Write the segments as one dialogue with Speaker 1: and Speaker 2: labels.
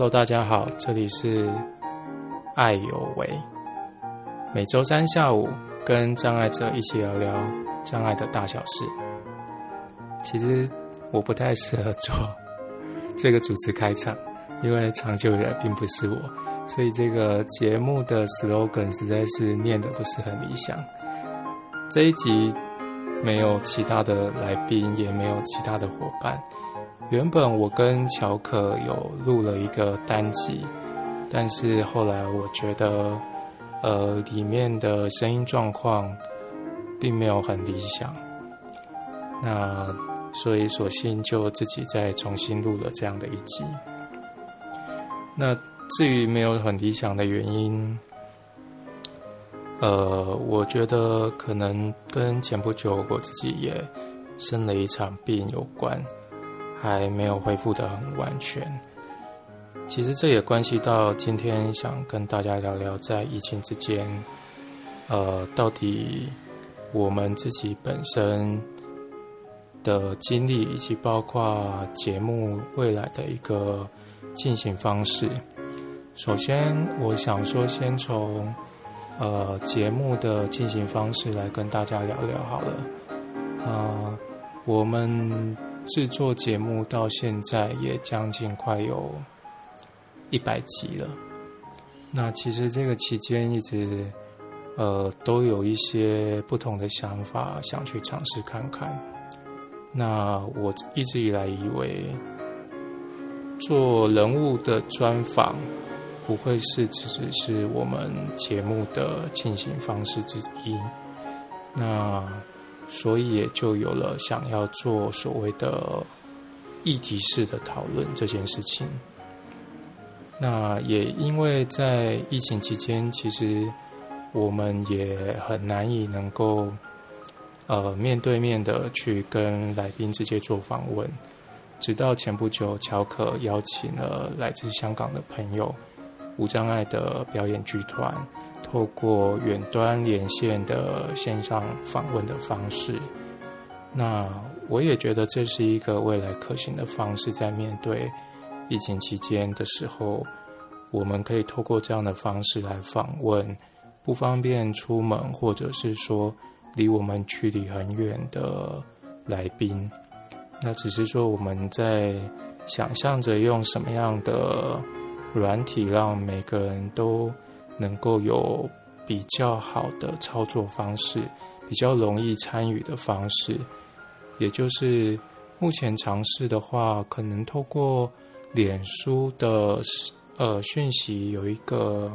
Speaker 1: ！Hello，大家好，这里是爱有为。每周三下午跟障碍者一起聊聊障碍的大小事。其实我不太适合做这个主持开场，因为长久以来并不是我，所以这个节目的 slogan 实在是念的不是很理想。这一集没有其他的来宾，也没有其他的伙伴。原本我跟乔可有录了一个单集，但是后来我觉得，呃，里面的声音状况并没有很理想，那所以索性就自己再重新录了这样的一集。那至于没有很理想的原因，呃，我觉得可能跟前不久我自己也生了一场病有关。还没有恢复的很完全。其实这也关系到今天想跟大家聊聊，在疫情之间，呃，到底我们自己本身的经历，以及包括节目未来的一个进行方式。首先，我想说，先从呃节目的进行方式来跟大家聊聊好了。啊，我们。制作节目到现在也将近快有一百集了。那其实这个期间一直呃都有一些不同的想法，想去尝试看看。那我一直以来以为做人物的专访不会是只是我们节目的进行方式之一。那所以也就有了想要做所谓的议题式的讨论这件事情。那也因为在疫情期间，其实我们也很难以能够呃面对面的去跟来宾直接做访问。直到前不久，乔可邀请了来自香港的朋友无障碍的表演剧团。透过远端连线的线上访问的方式，那我也觉得这是一个未来可行的方式。在面对疫情期间的时候，我们可以透过这样的方式来访问不方便出门，或者是说离我们距离很远的来宾。那只是说我们在想象着用什么样的软体，让每个人都。能够有比较好的操作方式，比较容易参与的方式，也就是目前尝试的话，可能透过脸书的呃讯息有一个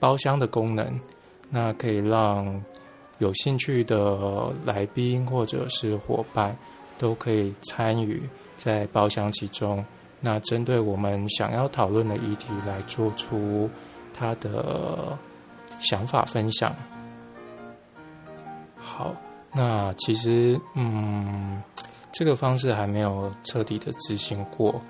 Speaker 1: 包厢的功能，那可以让有兴趣的来宾或者是伙伴都可以参与在包厢其中，那针对我们想要讨论的议题来做出。他的想法分享。好，那其实，嗯，这个方式还没有彻底的执行过。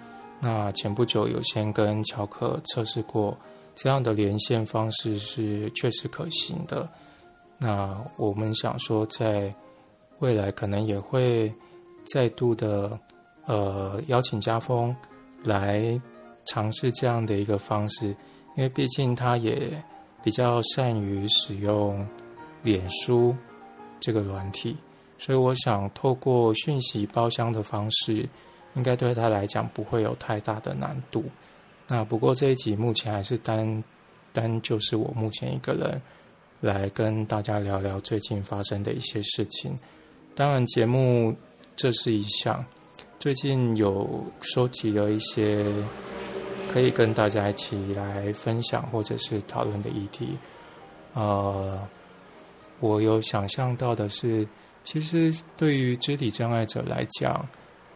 Speaker 1: 那前不久有先跟乔克测试过，这样的连线方式是确实可行的。那我们想说，在未来可能也会再度的，呃，邀请家风来尝试这样的一个方式。因为毕竟他也比较善于使用脸书这个软体，所以我想透过讯息包厢的方式，应该对他来讲不会有太大的难度。那不过这一集目前还是单单就是我目前一个人来跟大家聊聊最近发生的一些事情。当然，节目这是一项，最近有收集了一些。可以跟大家一起来分享或者是讨论的议题。呃，我有想象到的是，其实对于肢体障碍者来讲，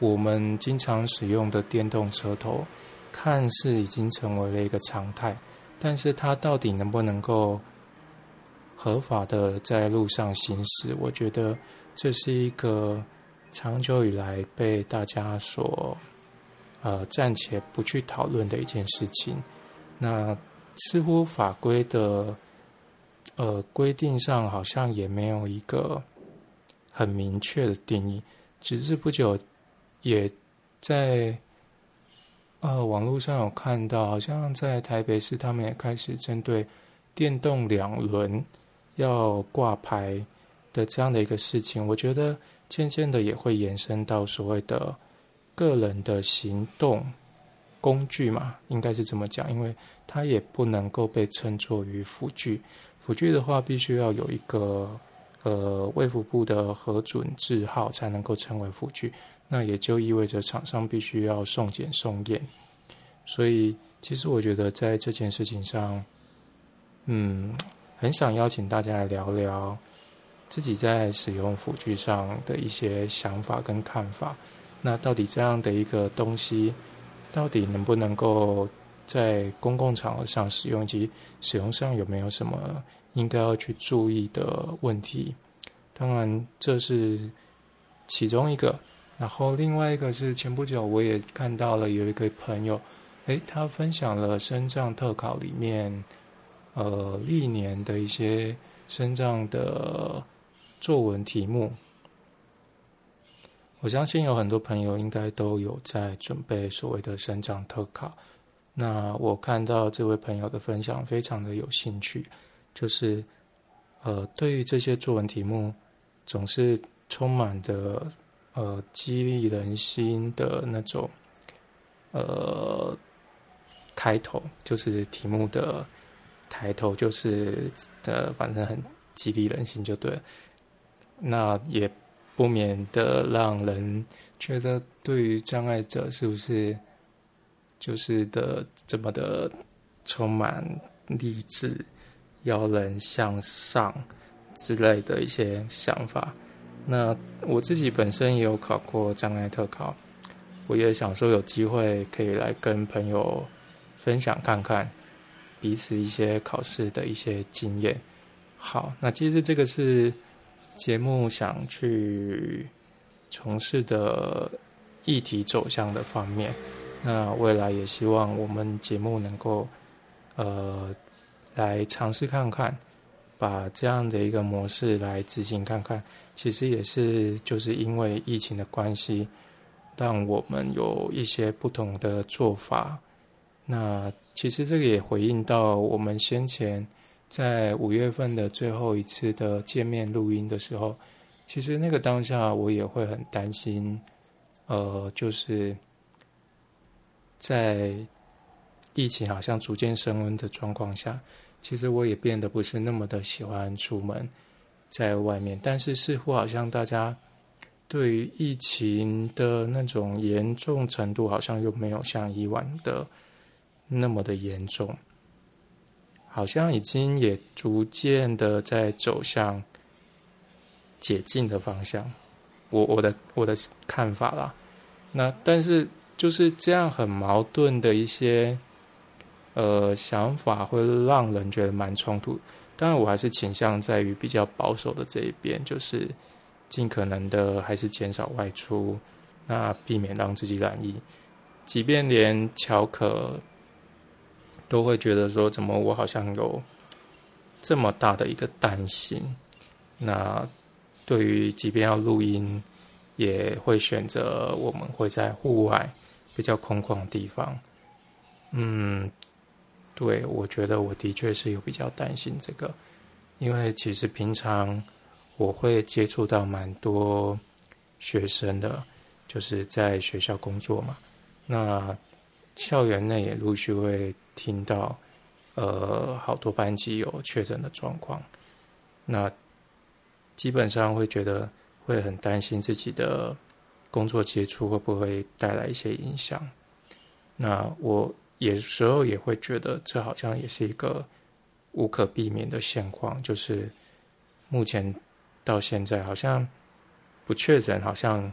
Speaker 1: 我们经常使用的电动车头，看似已经成为了一个常态，但是它到底能不能够合法的在路上行驶？我觉得这是一个长久以来被大家所呃暂且不去讨论的一件事情。那似乎法规的呃规定上好像也没有一个。很明确的定义，只是不久也在呃网络上有看到，好像在台北市他们也开始针对电动两轮要挂牌的这样的一个事情。我觉得渐渐的也会延伸到所谓的个人的行动工具嘛，应该是这么讲，因为它也不能够被称作于辅具。辅具的话，必须要有一个。呃，卫福部的核准字号才能够称为辅具，那也就意味着厂商必须要送检送验。所以，其实我觉得在这件事情上，嗯，很想邀请大家来聊聊自己在使用辅具上的一些想法跟看法。那到底这样的一个东西，到底能不能够在公共场合上使用，以及使用上有没有什么？应该要去注意的问题，当然这是其中一个。然后另外一个是前不久我也看到了有一个朋友，诶，他分享了深藏特考里面，呃，历年的一些升障的作文题目。我相信有很多朋友应该都有在准备所谓的升障特考。那我看到这位朋友的分享，非常的有兴趣。就是，呃，对于这些作文题目，总是充满着呃激励人心的那种，呃，开头就是题目的抬头，就是呃，反正很激励人心就对了。那也不免的让人觉得，对于障碍者是不是就是的这么的充满励志？要人向上之类的一些想法。那我自己本身也有考过障碍特考，我也想说有机会可以来跟朋友分享看看彼此一些考试的一些经验。好，那其实这个是节目想去从事的议题走向的方面。那未来也希望我们节目能够呃。来尝试看看，把这样的一个模式来执行看看，其实也是就是因为疫情的关系，让我们有一些不同的做法。那其实这个也回应到我们先前在五月份的最后一次的见面录音的时候，其实那个当下我也会很担心，呃，就是在疫情好像逐渐升温的状况下。其实我也变得不是那么的喜欢出门，在外面，但是似乎好像大家对于疫情的那种严重程度，好像又没有像以往的那么的严重，好像已经也逐渐的在走向解禁的方向。我我的我的看法啦，那但是就是这样很矛盾的一些。呃，想法会让人觉得蛮冲突。当然，我还是倾向在于比较保守的这一边，就是尽可能的还是减少外出，那避免让自己染疫。即便连乔可都会觉得说，怎么我好像有这么大的一个担心。那对于即便要录音，也会选择我们会在户外比较空旷的地方。嗯。对，我觉得我的确是有比较担心这个，因为其实平常我会接触到蛮多学生的，就是在学校工作嘛，那校园内也陆续会听到，呃，好多班级有确诊的状况，那基本上会觉得会很担心自己的工作接触会不会带来一些影响，那我。有时候也会觉得，这好像也是一个无可避免的现况，就是目前到现在，好像不确诊，好像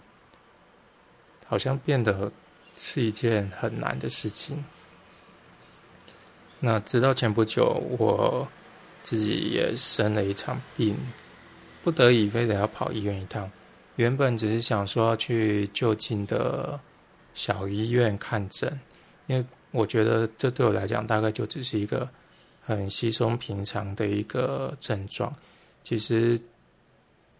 Speaker 1: 好像变得是一件很难的事情。那直到前不久，我自己也生了一场病，不得已非得要跑医院一趟。原本只是想说要去就近的小医院看诊，因为我觉得这对我来讲大概就只是一个很稀松平常的一个症状。其实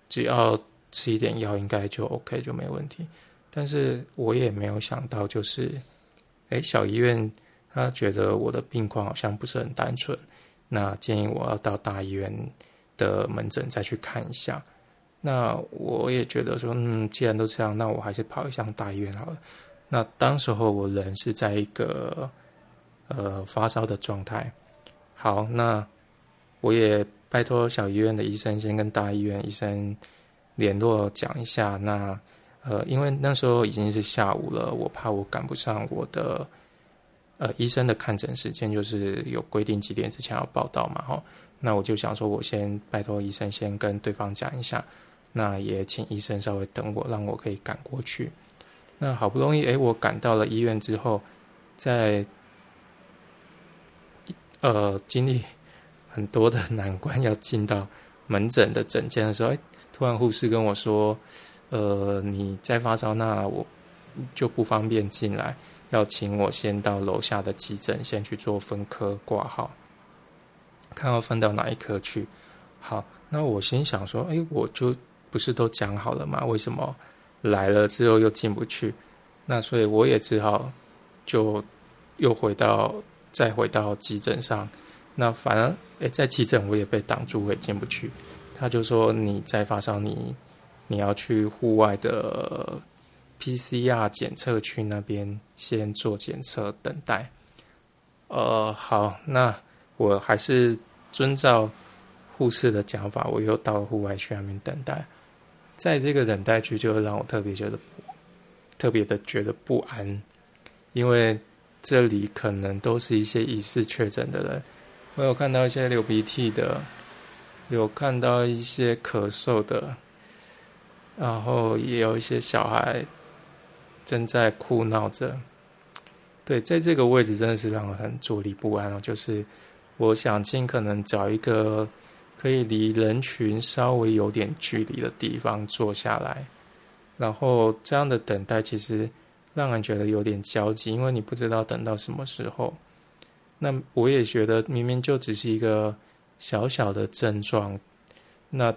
Speaker 1: 只要吃一点药，应该就 OK 就没问题。但是我也没有想到，就是哎，小医院他觉得我的病况好像不是很单纯，那建议我要到大医院的门诊再去看一下。那我也觉得说，嗯，既然都这样，那我还是跑一趟大医院好了。那当时候我人是在一个呃发烧的状态。好，那我也拜托小医院的医生先跟大医院医生联络讲一下。那呃，因为那时候已经是下午了，我怕我赶不上我的呃医生的看诊时间，就是有规定几点之前要报到嘛，哈。那我就想说，我先拜托医生先跟对方讲一下。那也请医生稍微等我，让我可以赶过去。那好不容易，哎，我赶到了医院之后，在呃经历 很多的难关，要进到门诊的诊间的时候，哎，突然护士跟我说：“呃，你在发烧，那我就不方便进来，要请我先到楼下的急诊先去做分科挂号，看要分到哪一科去。”好，那我心想说：“哎，我就。”不是都讲好了吗？为什么来了之后又进不去？那所以我也只好就又回到再回到急诊上。那反而哎，在急诊我也被挡住，我也进不去。他就说你在发烧，你你要去户外的 PCR 检测区那边先做检测等待。呃，好，那我还是遵照护士的讲法，我又到户外去那边等待。在这个等待区，就让我特别觉得特别的觉得不安，因为这里可能都是一些疑似确诊的人。我有看到一些流鼻涕的，有看到一些咳嗽的，然后也有一些小孩正在哭闹着。对，在这个位置真的是让我很坐立不安哦。就是我想尽可能找一个。可以离人群稍微有点距离的地方坐下来，然后这样的等待其实让人觉得有点焦急，因为你不知道等到什么时候。那我也觉得明明就只是一个小小的症状，那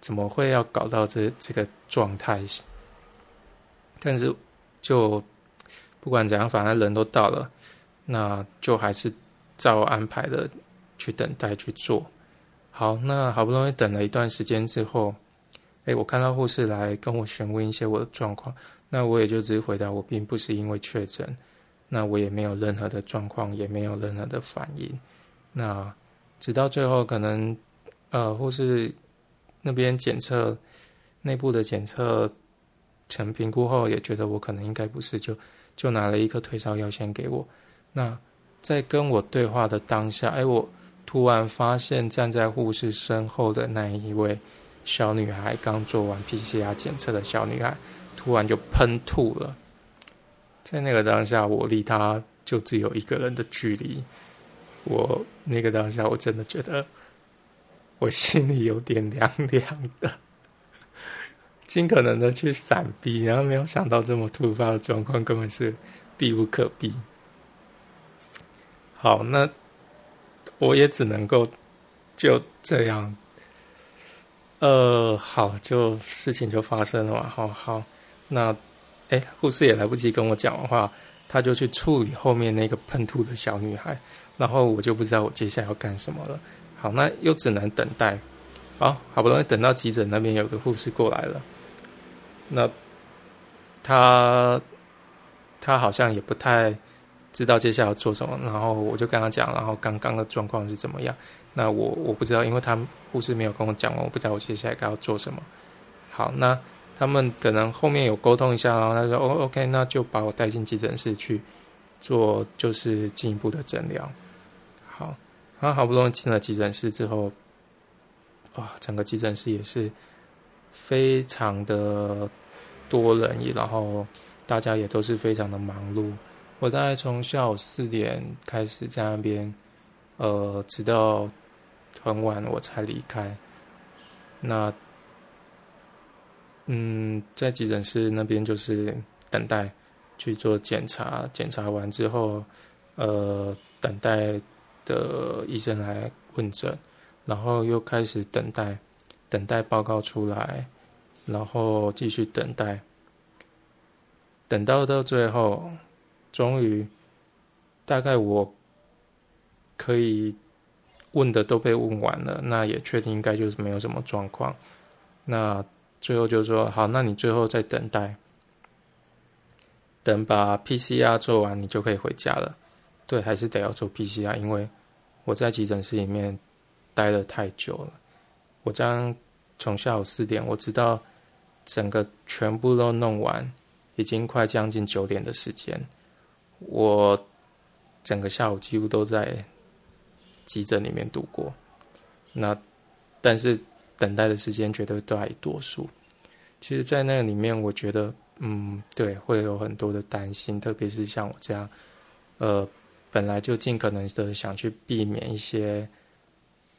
Speaker 1: 怎么会要搞到这这个状态？但是就不管怎样，反正人都到了，那就还是照安排的去等待去做。好，那好不容易等了一段时间之后，哎，我看到护士来跟我询问一些我的状况，那我也就只是回答我并不是因为确诊，那我也没有任何的状况，也没有任何的反应。那直到最后，可能呃护士那边检测内部的检测成评估后，也觉得我可能应该不是，就就拿了一颗退烧药先给我。那在跟我对话的当下，哎我。突然发现站在护士身后的那一位小女孩，刚做完 PCR 检测的小女孩，突然就喷吐了。在那个当下，我离她就只有一个人的距离。我那个当下，我真的觉得我心里有点凉凉的，尽可能的去闪避，然后没有想到这么突发的状况根本是避无可避。好，那。我也只能够就这样，呃，好，就事情就发生了嘛。好好，那哎，护士也来不及跟我讲的话，他就去处理后面那个喷吐的小女孩，然后我就不知道我接下来要干什么了。好，那又只能等待。好，好不容易等到急诊那边有个护士过来了，那他他好像也不太。知道接下来要做什么，然后我就跟他讲，然后刚刚的状况是怎么样。那我我不知道，因为他护士没有跟我讲完，我不知道我接下来该要做什么。好，那他们可能后面有沟通一下，然后他说：“哦，OK，那就把我带进急诊室去做，就是进一步的诊疗。”他，好不容易进了急诊室之后，哇，整个急诊室也是非常的多人，然后大家也都是非常的忙碌。我大概从下午四点开始在那边，呃，直到很晚我才离开。那，嗯，在急诊室那边就是等待去做检查，检查完之后，呃，等待的医生来问诊，然后又开始等待，等待报告出来，然后继续等待，等到到最后。终于，大概我可以问的都被问完了，那也确定应该就是没有什么状况。那最后就说好，那你最后再等待，等把 PCR 做完，你就可以回家了。对，还是得要做 PCR，因为我在急诊室里面待了太久了。我将从下午四点，我直到整个全部都弄完，已经快将近九点的时间。我整个下午几乎都在急诊里面度过，那但是等待的时间绝对大于多数。其实，在那个里面，我觉得，嗯，对，会有很多的担心，特别是像我这样，呃，本来就尽可能的想去避免一些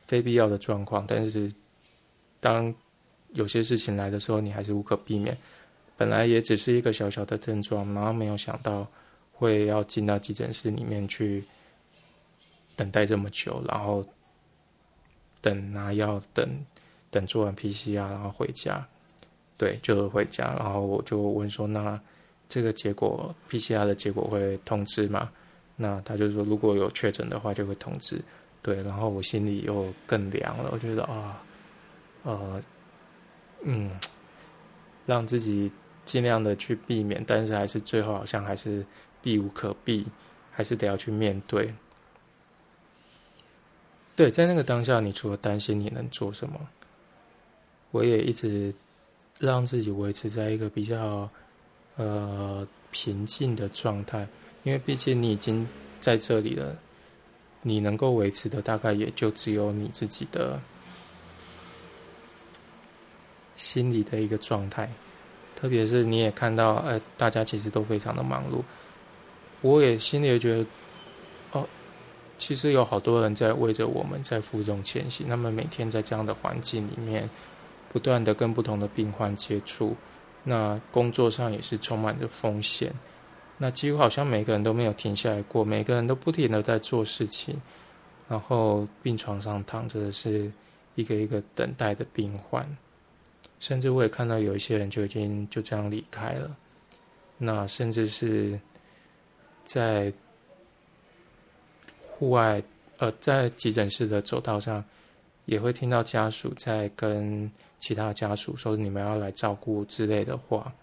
Speaker 1: 非必要的状况，但是当有些事情来的时候，你还是无可避免。本来也只是一个小小的症状，然后没有想到。会要进到急诊室里面去等待这么久，然后等拿药，等等做完 PCR，然后回家。对，就回家。然后我就问说：“那这个结果 PCR 的结果会通知吗？”那他就说：“如果有确诊的话，就会通知。”对，然后我心里又更凉了。我觉得啊，呃，嗯，让自己尽量的去避免，但是还是最后好像还是。避无可避，还是得要去面对。对，在那个当下，你除了担心，你能做什么？我也一直让自己维持在一个比较呃平静的状态，因为毕竟你已经在这里了，你能够维持的大概也就只有你自己的心理的一个状态。特别是你也看到，呃，大家其实都非常的忙碌。我也心里也觉得，哦，其实有好多人在为着我们在负重前行。他们每天在这样的环境里面，不断的跟不同的病患接触，那工作上也是充满着风险。那几乎好像每个人都没有停下来过，每个人都不停的在做事情。然后病床上躺着的是一个一个等待的病患，甚至我也看到有一些人就已经就这样离开了。那甚至是。在户外，呃，在急诊室的走道上，也会听到家属在跟其他家属说：“你们要来照顾”之类的话。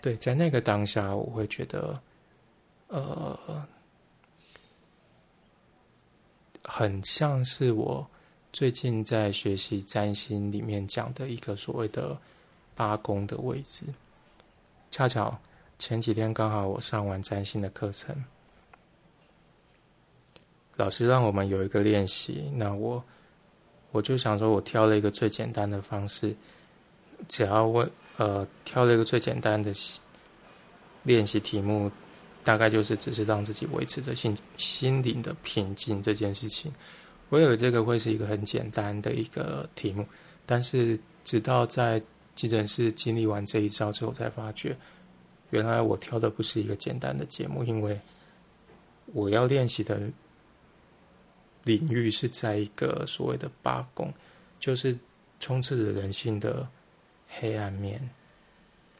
Speaker 1: 对，在那个当下，我会觉得，呃，很像是我最近在学习占星里面讲的一个所谓的八宫的位置，恰巧。前几天刚好我上完占星的课程，老师让我们有一个练习，那我我就想说，我挑了一个最简单的方式，只要问呃挑了一个最简单的练习题目，大概就是只是让自己维持着心心灵的平静这件事情。我以为这个会是一个很简单的一个题目，但是直到在急诊室经历完这一招之后，才发觉。原来我挑的不是一个简单的节目，因为我要练习的领域是在一个所谓的八宫，就是充斥着人性的黑暗面，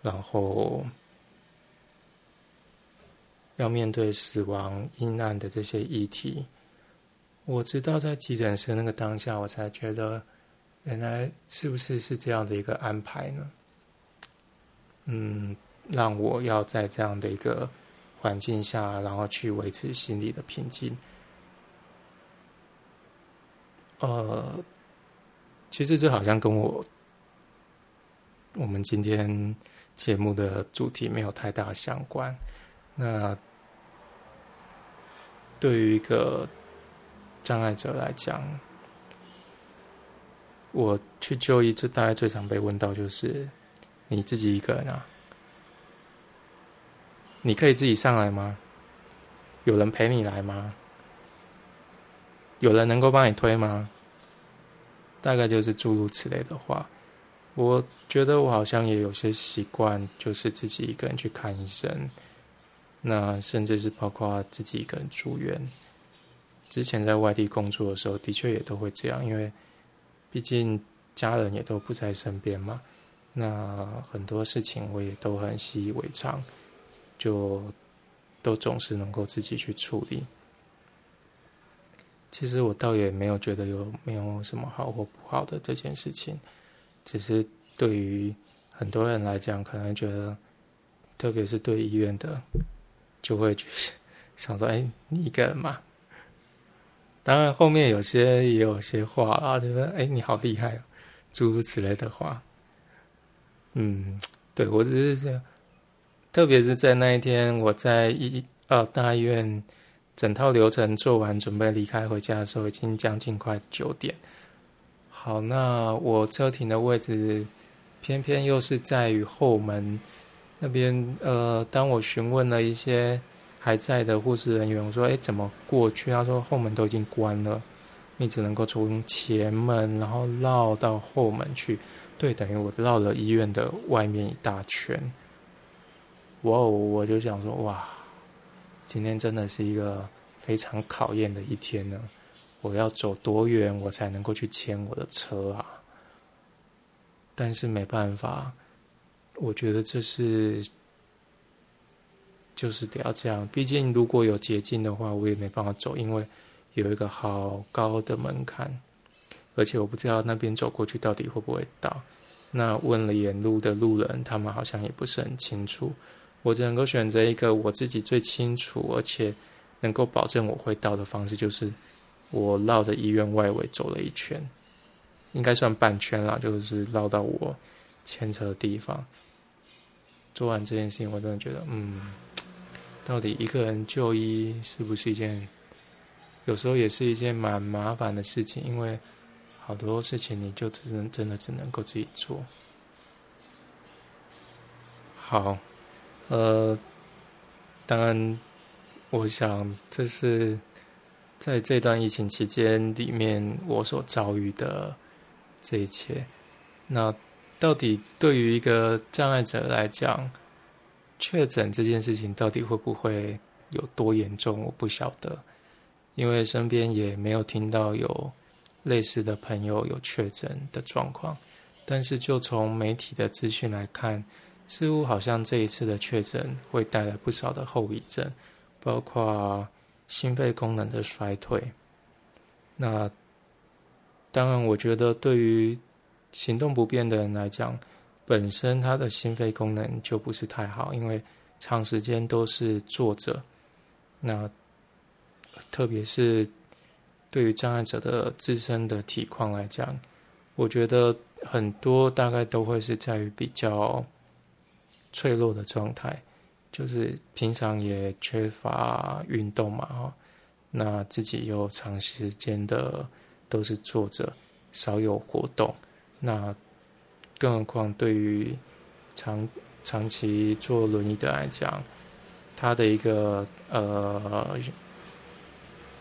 Speaker 1: 然后要面对死亡、阴暗的这些议题。我知道在急诊室那个当下，我才觉得原来是不是是这样的一个安排呢？嗯。让我要在这样的一个环境下，然后去维持心理的平静。呃，其实这好像跟我我们今天节目的主题没有太大相关。那对于一个障碍者来讲，我去就医，这大概最常被问到就是：你自己一个人啊？你可以自己上来吗？有人陪你来吗？有人能够帮你推吗？大概就是诸如此类的话。我觉得我好像也有些习惯，就是自己一个人去看医生，那甚至是包括自己一个人住院。之前在外地工作的时候，的确也都会这样，因为毕竟家人也都不在身边嘛。那很多事情我也都很习以为常，就都总是能够自己去处理。其实我倒也没有觉得有没有什么好或不好的这件事情。只是对于很多人来讲，可能觉得，特别是对医院的，就会就是想说：“哎，你一个人嘛。”当然，后面有些也有些话啊，就说：“哎，你好厉害！”诸如此类的话。嗯，对我只是样，特别是在那一天，我在医呃大医院整套流程做完，准备离开回家的时候，已经将近快九点。好，那我车停的位置，偏偏又是在于后门那边。呃，当我询问了一些还在的护士人员，我说：“哎，怎么过去？”他说：“后门都已经关了，你只能够从前门，然后绕到后门去。”对，等于我绕了医院的外面一大圈。哇哦，我就想说：“哇，今天真的是一个非常考验的一天呢。”我要走多远，我才能够去牵我的车啊？但是没办法，我觉得这是就是得要这样。毕竟如果有捷径的话，我也没办法走，因为有一个好高的门槛，而且我不知道那边走过去到底会不会到。那问了沿路的路人，他们好像也不是很清楚。我只能够选择一个我自己最清楚，而且能够保证我会到的方式，就是。我绕着医院外围走了一圈，应该算半圈啦，就是绕到我牵扯的地方。做完这件事情，我真的觉得，嗯，到底一个人就医是不是一件，有时候也是一件蛮麻烦的事情，因为好多事情你就只能真的只能够自己做。好，呃，当然，我想这是。在这段疫情期间里面，我所遭遇的这一切，那到底对于一个障碍者来讲，确诊这件事情到底会不会有多严重？我不晓得，因为身边也没有听到有类似的朋友有确诊的状况。但是就从媒体的资讯来看，似乎好像这一次的确诊会带来不少的后遗症，包括。心肺功能的衰退，那当然，我觉得对于行动不便的人来讲，本身他的心肺功能就不是太好，因为长时间都是坐着。那特别是对于障碍者的自身的体况来讲，我觉得很多大概都会是在于比较脆弱的状态。就是平常也缺乏运动嘛，哈，那自己又长时间的都是坐着，少有活动，那更何况对于长长期坐轮椅的来讲，他的一个呃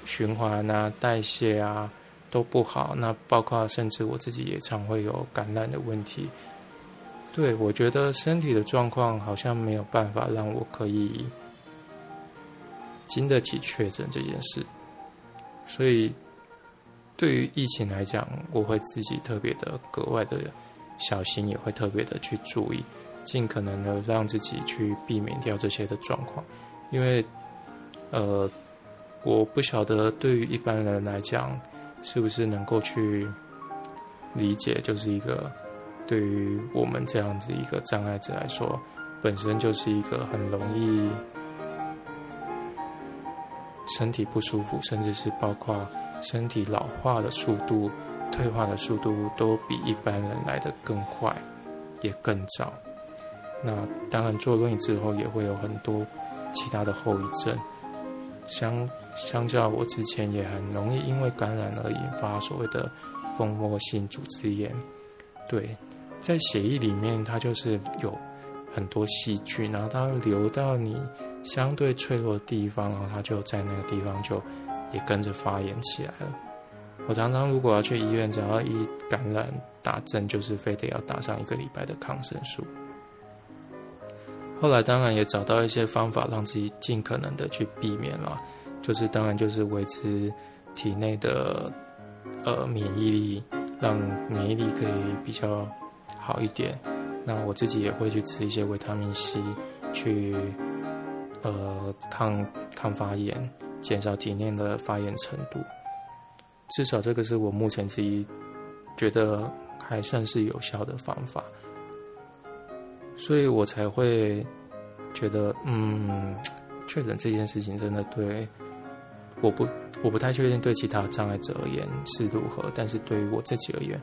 Speaker 1: 循环啊、代谢啊都不好，那包括甚至我自己也常会有感染的问题。对，我觉得身体的状况好像没有办法让我可以经得起确诊这件事，所以对于疫情来讲，我会自己特别的格外的小心，也会特别的去注意，尽可能的让自己去避免掉这些的状况，因为呃，我不晓得对于一般人来讲，是不是能够去理解，就是一个。对于我们这样子一个障碍者来说，本身就是一个很容易身体不舒服，甚至是包括身体老化的速度、退化的速度都比一般人来的更快，也更早。那当然，坐轮椅之后也会有很多其他的后遗症，相相较我之前也很容易因为感染而引发所谓的蜂窝性组织炎，对。在血液里面，它就是有很多细菌，然后它流到你相对脆弱的地方，然后它就在那个地方就也跟着发炎起来了。我常常如果要去医院，只要一感染打针，就是非得要打上一个礼拜的抗生素。后来当然也找到一些方法，让自己尽可能的去避免了，就是当然就是维持体内的呃免疫力，让免疫力可以比较好一点。那我自己也会去吃一些维他命 C，去呃抗抗发炎，减少体内的发炎程度。至少这个是我目前自己觉得还算是有效的方法。所以我才会觉得，嗯，确诊这件事情真的对我不，我不太确定对其他障碍者而言是如何，但是对于我自己而言，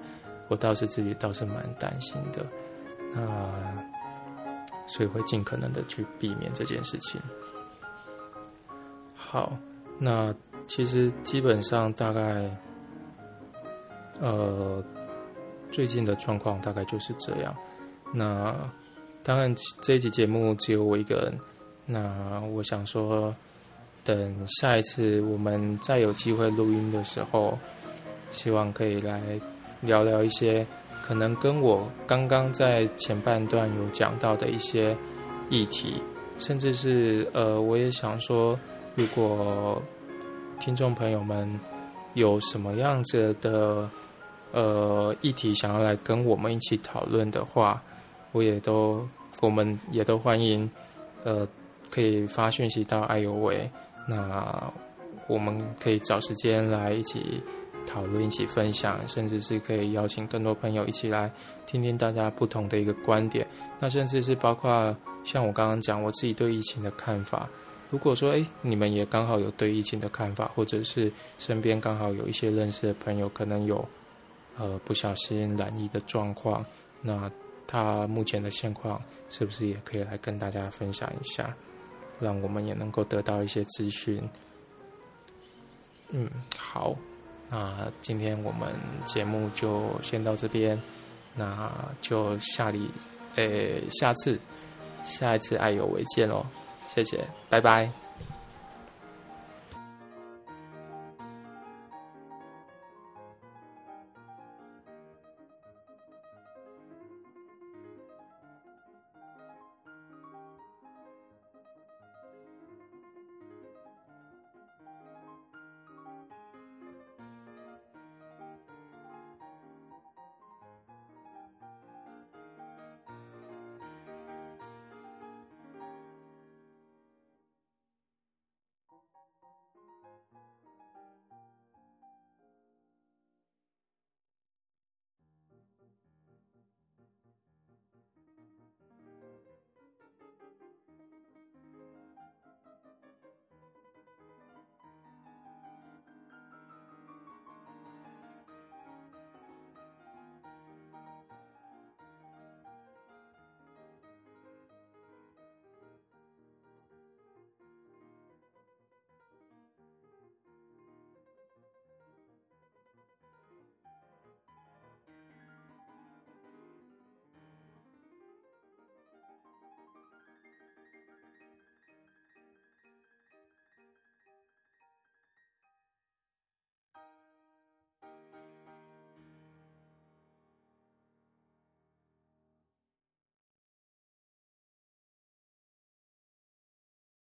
Speaker 1: 我倒是自己倒是蛮担心的，那所以会尽可能的去避免这件事情。好，那其实基本上大概，呃，最近的状况大概就是这样，那。当然，这一集节目只有我一个人。那我想说，等下一次我们再有机会录音的时候，希望可以来聊聊一些可能跟我刚刚在前半段有讲到的一些议题，甚至是呃，我也想说，如果听众朋友们有什么样子的呃议题想要来跟我们一起讨论的话，我也都。我们也都欢迎，呃，可以发讯息到爱有为，那我们可以找时间来一起讨论、一起分享，甚至是可以邀请更多朋友一起来听听大家不同的一个观点。那甚至是包括像我刚刚讲我自己对疫情的看法。如果说哎，你们也刚好有对疫情的看法，或者是身边刚好有一些认识的朋友可能有呃不小心染疫的状况，那。他目前的现况是不是也可以来跟大家分享一下，让我们也能够得到一些资讯？嗯，好，那今天我们节目就先到这边，那就下里，诶，下次，下一次爱有为见喽，谢谢，拜拜。